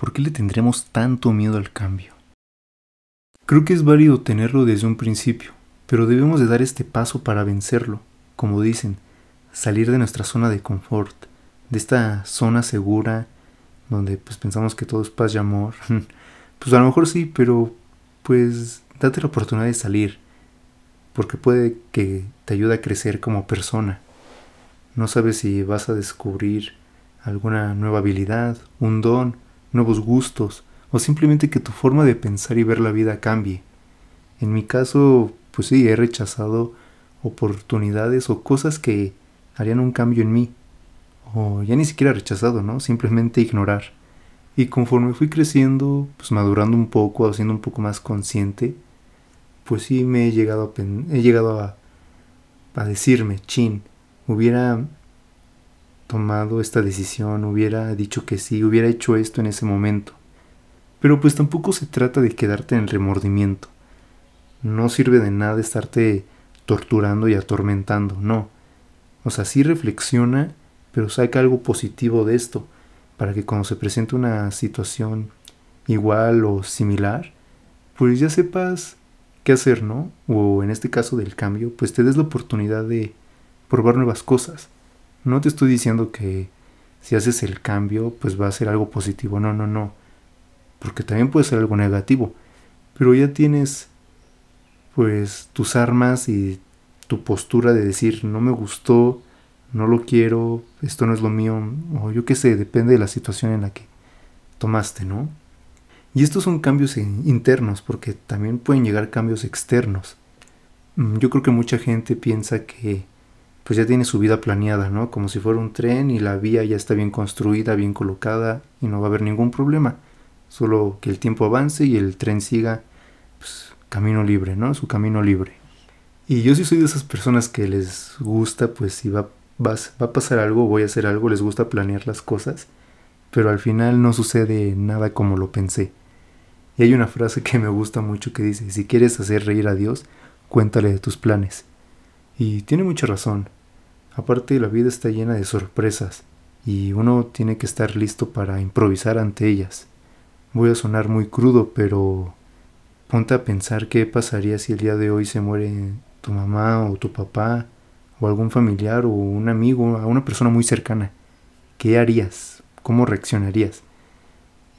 ¿Por qué le tendremos tanto miedo al cambio? Creo que es válido tenerlo desde un principio, pero debemos de dar este paso para vencerlo, como dicen, salir de nuestra zona de confort, de esta zona segura donde pues pensamos que todo es paz y amor. pues a lo mejor sí, pero pues date la oportunidad de salir, porque puede que te ayude a crecer como persona. No sabes si vas a descubrir alguna nueva habilidad, un don, nuevos gustos, o simplemente que tu forma de pensar y ver la vida cambie. En mi caso, pues sí, he rechazado oportunidades o cosas que harían un cambio en mí. O ya ni siquiera rechazado, ¿no? Simplemente ignorar. Y conforme fui creciendo, pues madurando un poco, haciendo un poco más consciente, pues sí me he llegado a, he llegado a, a decirme, chin, hubiera tomado esta decisión, hubiera dicho que sí, hubiera hecho esto en ese momento. Pero pues tampoco se trata de quedarte en el remordimiento. No sirve de nada estarte torturando y atormentando, no. O sea, sí reflexiona, pero saca algo positivo de esto, para que cuando se presente una situación igual o similar, pues ya sepas qué hacer, ¿no? O en este caso del cambio, pues te des la oportunidad de probar nuevas cosas. No te estoy diciendo que si haces el cambio, pues va a ser algo positivo. No, no, no. Porque también puede ser algo negativo. Pero ya tienes, pues, tus armas y tu postura de decir, no me gustó, no lo quiero, esto no es lo mío, o yo qué sé, depende de la situación en la que tomaste, ¿no? Y estos son cambios internos, porque también pueden llegar cambios externos. Mm, yo creo que mucha gente piensa que pues ya tiene su vida planeada, ¿no? Como si fuera un tren y la vía ya está bien construida, bien colocada y no va a haber ningún problema. Solo que el tiempo avance y el tren siga pues, camino libre, ¿no? Su camino libre. Y yo sí soy de esas personas que les gusta, pues si va, va, va a pasar algo, voy a hacer algo, les gusta planear las cosas, pero al final no sucede nada como lo pensé. Y hay una frase que me gusta mucho que dice, si quieres hacer reír a Dios, cuéntale de tus planes. Y tiene mucha razón. Aparte la vida está llena de sorpresas y uno tiene que estar listo para improvisar ante ellas. Voy a sonar muy crudo, pero ponte a pensar qué pasaría si el día de hoy se muere tu mamá o tu papá o algún familiar o un amigo, a una persona muy cercana. ¿Qué harías? ¿Cómo reaccionarías?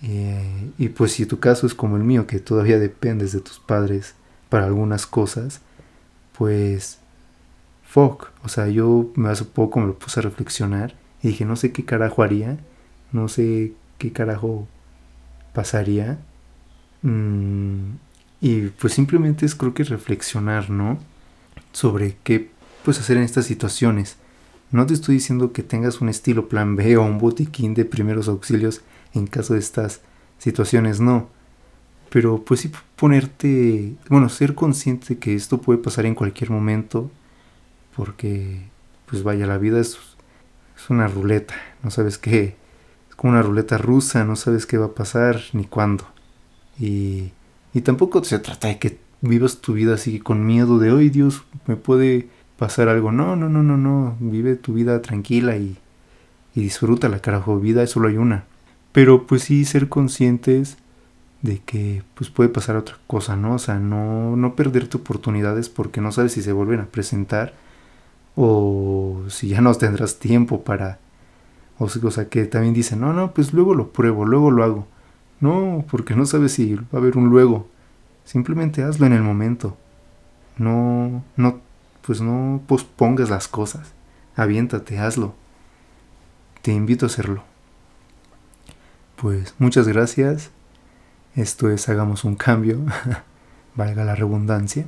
Eh, y pues si tu caso es como el mío, que todavía dependes de tus padres para algunas cosas, pues fuck. O sea, yo me hace poco me lo puse a reflexionar y dije, no sé qué carajo haría, no sé qué carajo pasaría. Mm, y pues simplemente es creo que reflexionar, ¿no? Sobre qué puedes hacer en estas situaciones. No te estoy diciendo que tengas un estilo plan B o un botiquín de primeros auxilios en caso de estas situaciones, no. Pero pues sí ponerte, bueno, ser consciente que esto puede pasar en cualquier momento porque pues vaya, la vida es, es una ruleta, no sabes qué, es como una ruleta rusa, no sabes qué va a pasar ni cuándo. Y, y tampoco se trata de que vivas tu vida así con miedo de, hoy Dios, me puede pasar algo. No, no, no, no, no, vive tu vida tranquila y, y disfruta la carajo, vida solo hay una. Pero pues sí ser conscientes de que pues puede pasar otra cosa, ¿no? O sea, no, no perderte oportunidades porque no sabes si se vuelven a presentar o si ya no tendrás tiempo para... O, sea, que también dicen, no, no, pues luego lo pruebo, luego lo hago. No, porque no sabes si va a haber un luego. Simplemente hazlo en el momento. No, no, pues no pospongas las cosas. Aviéntate, hazlo. Te invito a hacerlo. Pues muchas gracias. Esto es Hagamos un cambio. Valga la redundancia.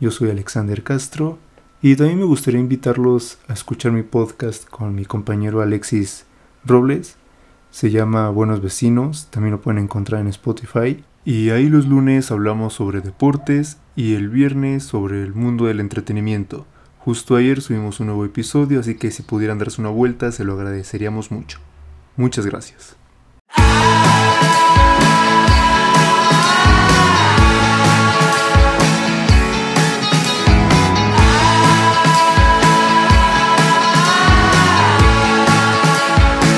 Yo soy Alexander Castro y también me gustaría invitarlos a escuchar mi podcast con mi compañero Alexis Robles. Se llama Buenos Vecinos, también lo pueden encontrar en Spotify. Y ahí los lunes hablamos sobre deportes y el viernes sobre el mundo del entretenimiento. Justo ayer subimos un nuevo episodio, así que si pudieran darse una vuelta se lo agradeceríamos mucho. Muchas gracias.